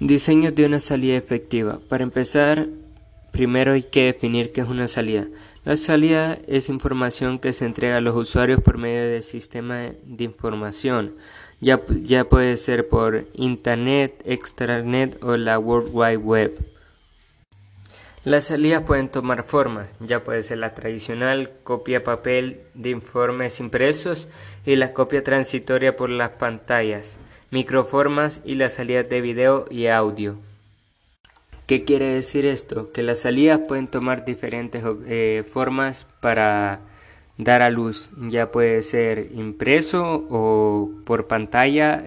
Diseño de una salida efectiva. Para empezar, primero hay que definir qué es una salida. La salida es información que se entrega a los usuarios por medio del sistema de información. Ya, ya puede ser por Internet, Extranet o la World Wide Web. Las salidas pueden tomar formas, ya puede ser la tradicional copia papel de informes impresos y la copia transitoria por las pantallas microformas y las salidas de video y audio. ¿Qué quiere decir esto? Que las salidas pueden tomar diferentes eh, formas para dar a luz. Ya puede ser impreso o por pantalla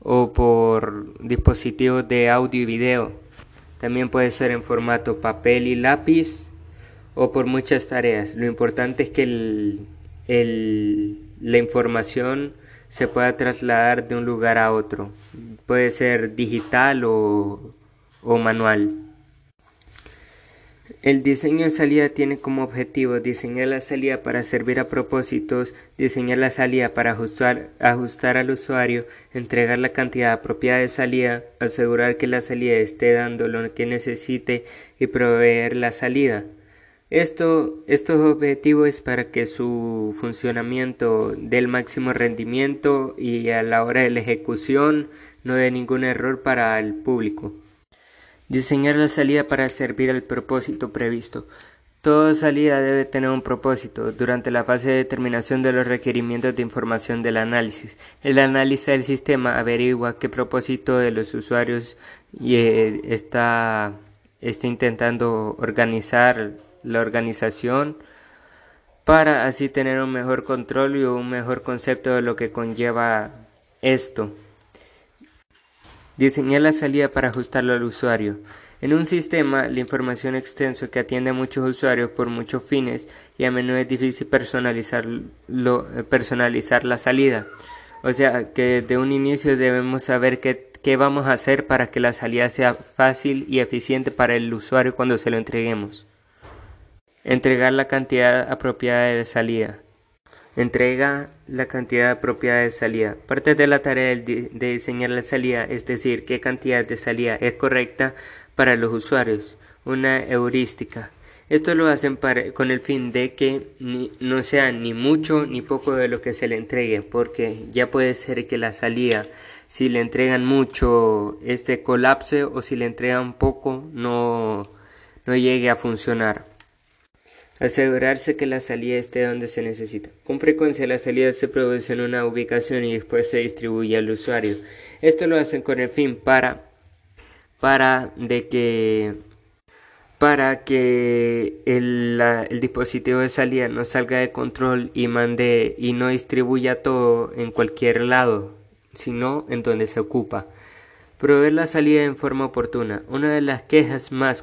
o por dispositivos de audio y video. También puede ser en formato papel y lápiz o por muchas tareas. Lo importante es que el, la información se pueda trasladar de un lugar a otro. Puede ser digital o, manual. El diseño de salida tiene como objetivo diseñar la salida para servir a propósitos, diseñar la salida para ajustar, ajustar al usuario, entregar la cantidad apropiada de salida, asegurar que la salida esté dando lo que necesite y proveer la salida. Esto, estos objetivos para que su funcionamiento dé el máximo rendimiento y a la hora de la ejecución no dé ningún error para el público. Diseñar la salida para servir al propósito previsto. Toda salida debe tener un propósito. Durante la fase de determinación de los requerimientos de información del análisis, el análisis del sistema averigua qué propósito de los usuarios eh, está, está intentando organizar la organización para así tener un mejor control y un mejor concepto de lo que conlleva esto. Diseñar la salida para ajustarlo al usuario. En un sistema, la información extenso que atiende a muchos usuarios por muchos fines y a menudo es difícil personalizar, personalizar la salida. O sea que de un inicio debemos saber qué, qué vamos a hacer para que la salida sea fácil y eficiente para el usuario cuando se lo entreguemos. Entregar la cantidad apropiada de salida. Entrega la cantidad apropiada de salida. Parte de la tarea de diseñar la salida, es decir, qué cantidad de salida es correcta para los usuarios. Una heurística. Esto lo hacen con el fin de que no sea ni mucho ni poco de lo que se le entregue, porque ya puede ser que la salida, si le entregan mucho, este colapse o si le entregan poco, no, no llegue a funcionar. Asegurarse que la salida esté donde se necesita. Con frecuencia la salida se produce en una ubicación y después se distribuye al usuario. Esto lo hacen con el fin para para de que para que el, el, dispositivo de salida no salga de control y mande y no distribuya todo en cualquier lado, sino en donde se ocupa. Proveer la salida en forma oportuna. Una de las quejas más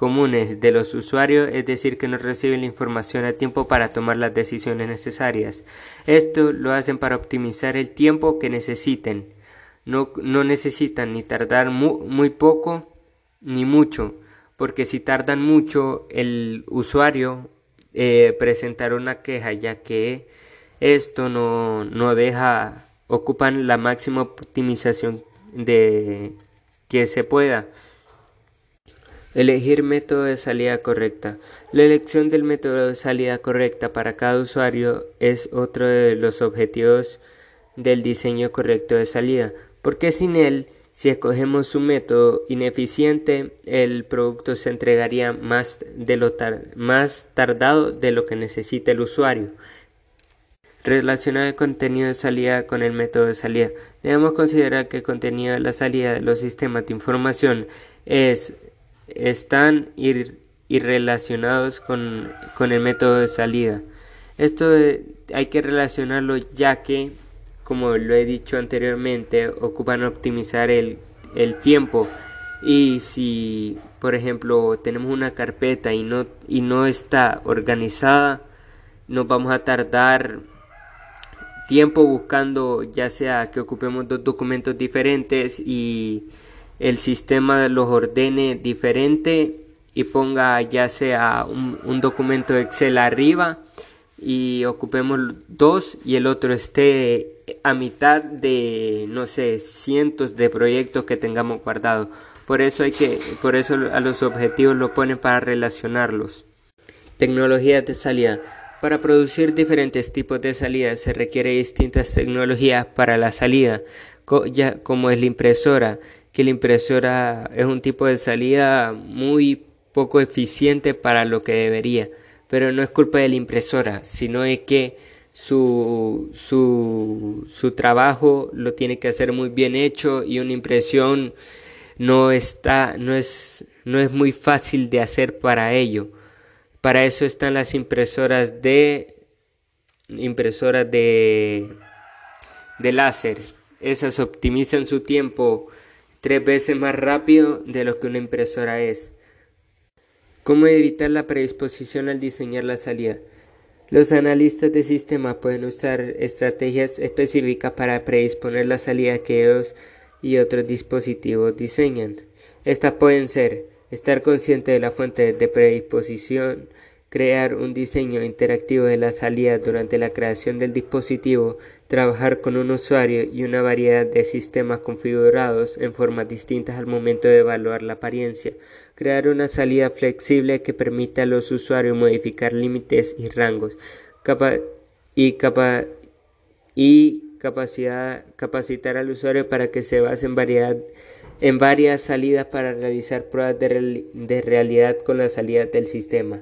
comunes de los usuarios, es decir, que no reciben la información a tiempo para tomar las decisiones necesarias. Esto lo hacen para optimizar el tiempo que necesiten. No, no necesitan ni tardar muy, poco ni mucho, porque si tardan mucho el usuario eh, presentar una queja, ya que esto no, no deja, ocupan la máxima optimización de que se pueda. Elegir método de salida correcta. La elección del método de salida correcta para cada usuario es otro de los objetivos del diseño correcto de salida, porque sin él, si escogemos un método ineficiente, el producto se entregaría más, de lo más tardado de lo que necesita el usuario. Relacionar el contenido de salida con el método de salida. Debemos considerar que el contenido de la salida de los sistemas de información es están irrelacionados con, con el método de salida. Esto hay que relacionarlo ya que, como lo he dicho anteriormente, ocupan optimizar el, el tiempo. Y si, por ejemplo, tenemos una carpeta y no, y no está organizada, nos vamos a tardar tiempo buscando ya sea que ocupemos dos documentos diferentes y el sistema los ordene diferente y ponga ya sea un, documento Excel arriba y ocupemos dos y el otro esté a mitad de no sé cientos de proyectos que tengamos guardados. Por eso hay que por eso a los objetivos lo ponen para relacionarlos. Tecnologías de salida. Para producir diferentes tipos de salidas se requiere distintas tecnologías para la salida ya como es la impresora que la impresora es un tipo de salida muy poco eficiente para lo que debería pero no es culpa de la impresora, sino es que su, su, su trabajo lo tiene que hacer muy bien hecho y una impresión no está, no es, no es muy fácil de hacer para ello. Para eso están las impresoras de impresoras de, de láser. Esas optimizan su tiempo tres veces más rápido de lo que una impresora es. ¿Cómo evitar la predisposición al diseñar la salida? Los analistas de sistema pueden usar estrategias específicas para predisponer la salida que ellos y otros dispositivos diseñan. Estas pueden ser estar consciente de la fuente de predisposición, crear un diseño interactivo de la salida durante la creación del dispositivo, trabajar con un usuario y una variedad de sistemas configurados en formas distintas al momento de evaluar la apariencia, crear una salida flexible que permita a los usuarios modificar límites y rangos, y, capacitar al usuario para que se base en variedad en varias salidas para realizar pruebas de, de realidad con las salidas del sistema.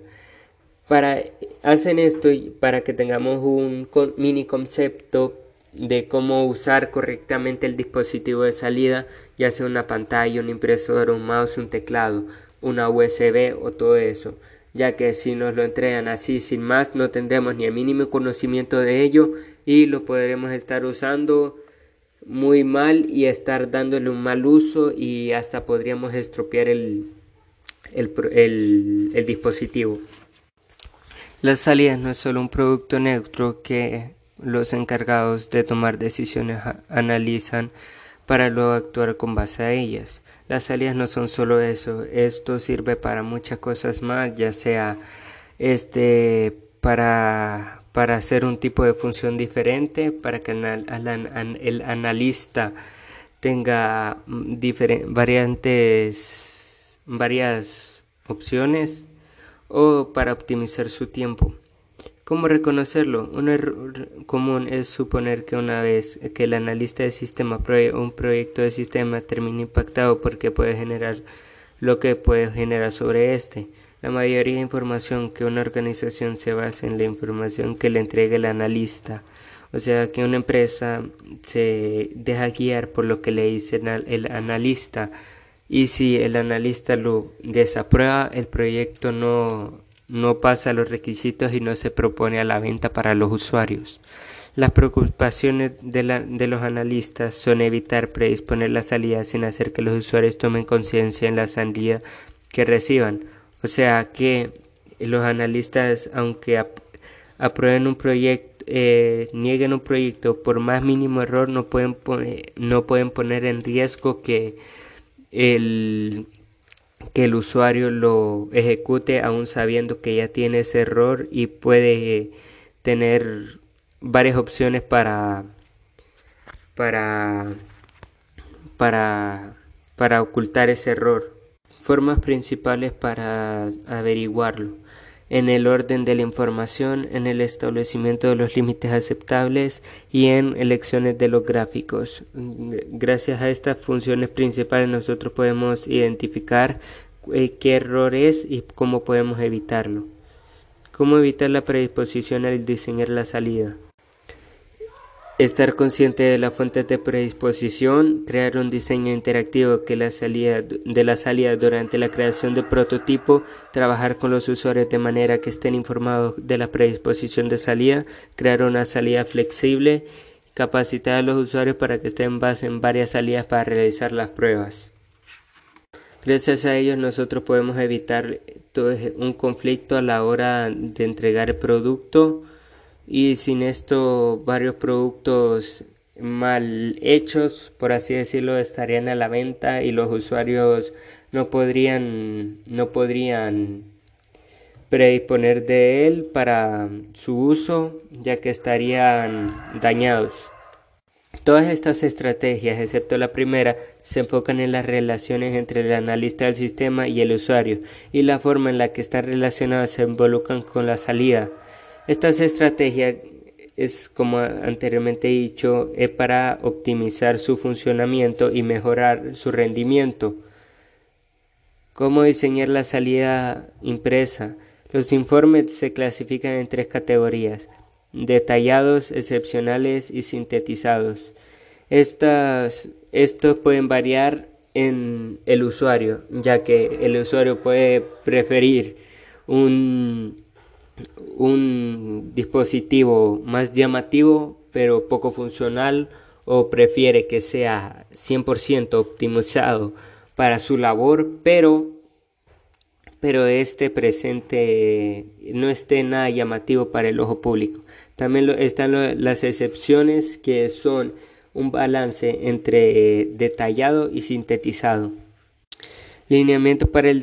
Para, hacen esto para que tengamos un mini concepto de cómo usar correctamente el dispositivo de salida, ya sea una pantalla, un impresor, un mouse, un teclado, una USB o todo eso, ya que si nos lo entregan así sin más no tendremos ni el mínimo conocimiento de ello y lo podremos estar usando muy mal y estar dándole un mal uso y hasta podríamos estropear el, el, el dispositivo. Las salidas no es solo un producto neutro que los encargados de tomar decisiones analizan para luego actuar con base a ellas. Las salidas no son solo eso, esto sirve para muchas cosas más, ya sea este para para hacer un tipo de función diferente, para que el, analista tenga mm, variantes, varias opciones o para optimizar su tiempo. ¿Cómo reconocerlo? Un error común es suponer que una vez que el analista de sistema pruebe un proyecto de sistema termina impactado porque puede generar lo que puede generar sobre este. La mayoría de información que una organización se basa en la información que le entrega el analista. O sea que una empresa se deja guiar por lo que le dice el analista y si el analista lo desaprueba, el proyecto no, no pasa los requisitos y no se propone a la venta para los usuarios. Las preocupaciones de, la, de, los analistas son evitar predisponer la salida sin hacer que los usuarios tomen conciencia en la salida que reciban. O sea que los analistas, aunque aprueben un proyecto, eh, nieguen un proyecto por más mínimo error, no pueden, no pueden poner en riesgo que el, que el usuario lo ejecute aún sabiendo que ya tiene ese error y puede tener varias opciones para para para para ocultar ese error. Formas principales para averiguarlo en el orden de la información, en el establecimiento de los límites aceptables y en elecciones de los gráficos. Gracias a estas funciones principales nosotros podemos identificar eh, qué error es y cómo podemos evitarlo. ¿Cómo evitar la predisposición al diseñar la salida? Estar consciente de la fuente de predisposición, crear un diseño interactivo que la salida, de la salida durante la creación del prototipo, trabajar con los usuarios de manera que estén informados de la predisposición de salida, crear una salida flexible, capacitar a los usuarios para que estén base en varias salidas para realizar las pruebas. Gracias a ellos nosotros podemos evitar todo un conflicto a la hora de entregar el producto y sin esto varios productos mal hechos, por así decirlo, estarían a la venta y los usuarios no podrían no podrían predisponer de él para su uso ya que estarían dañados. Todas estas estrategias, excepto la primera, se enfocan en las relaciones entre el analista del sistema y el usuario y la forma en la que están relacionadas se involucran con la salida. Estas estrategias es, como anteriormente dicho, es para optimizar su funcionamiento y mejorar su rendimiento. ¿Cómo diseñar la salida impresa? Los informes se clasifican en tres categorías, detallados, excepcionales y sintetizados. Estas, estos pueden variar en el usuario, ya que el usuario puede preferir un un dispositivo más llamativo pero poco funcional o prefiere que sea 100% optimizado para su labor pero pero este presente no esté nada llamativo para el ojo público. También están las excepciones que son un balance entre detallado y sintetizado. Lineamiento para el,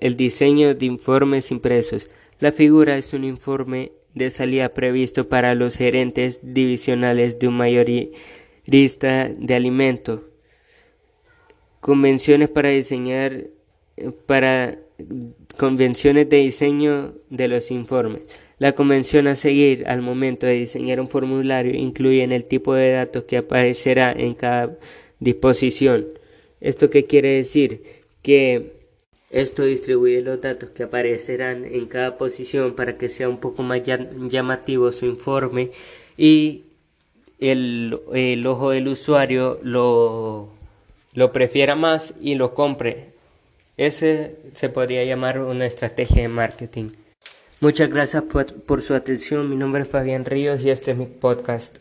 el diseño de informes impresos. La figura es un informe de salida previsto para los gerentes divisionales de un mayorista de alimentos. Convenciones para diseñar para convenciones de diseño de los informes. La convención a seguir al momento de diseñar un formulario incluye el tipo de datos que aparecerá en cada disposición. ¿Esto qué quiere decir? Que esto distribuye los datos que aparecerán en cada posición para que sea un poco más llamativo su informe y el, el ojo del usuario lo, lo prefiera más y lo compre. Ese se podría llamar una estrategia de marketing. Muchas gracias por, por su atención. Mi nombre es Fabián Ríos y este es mi podcast.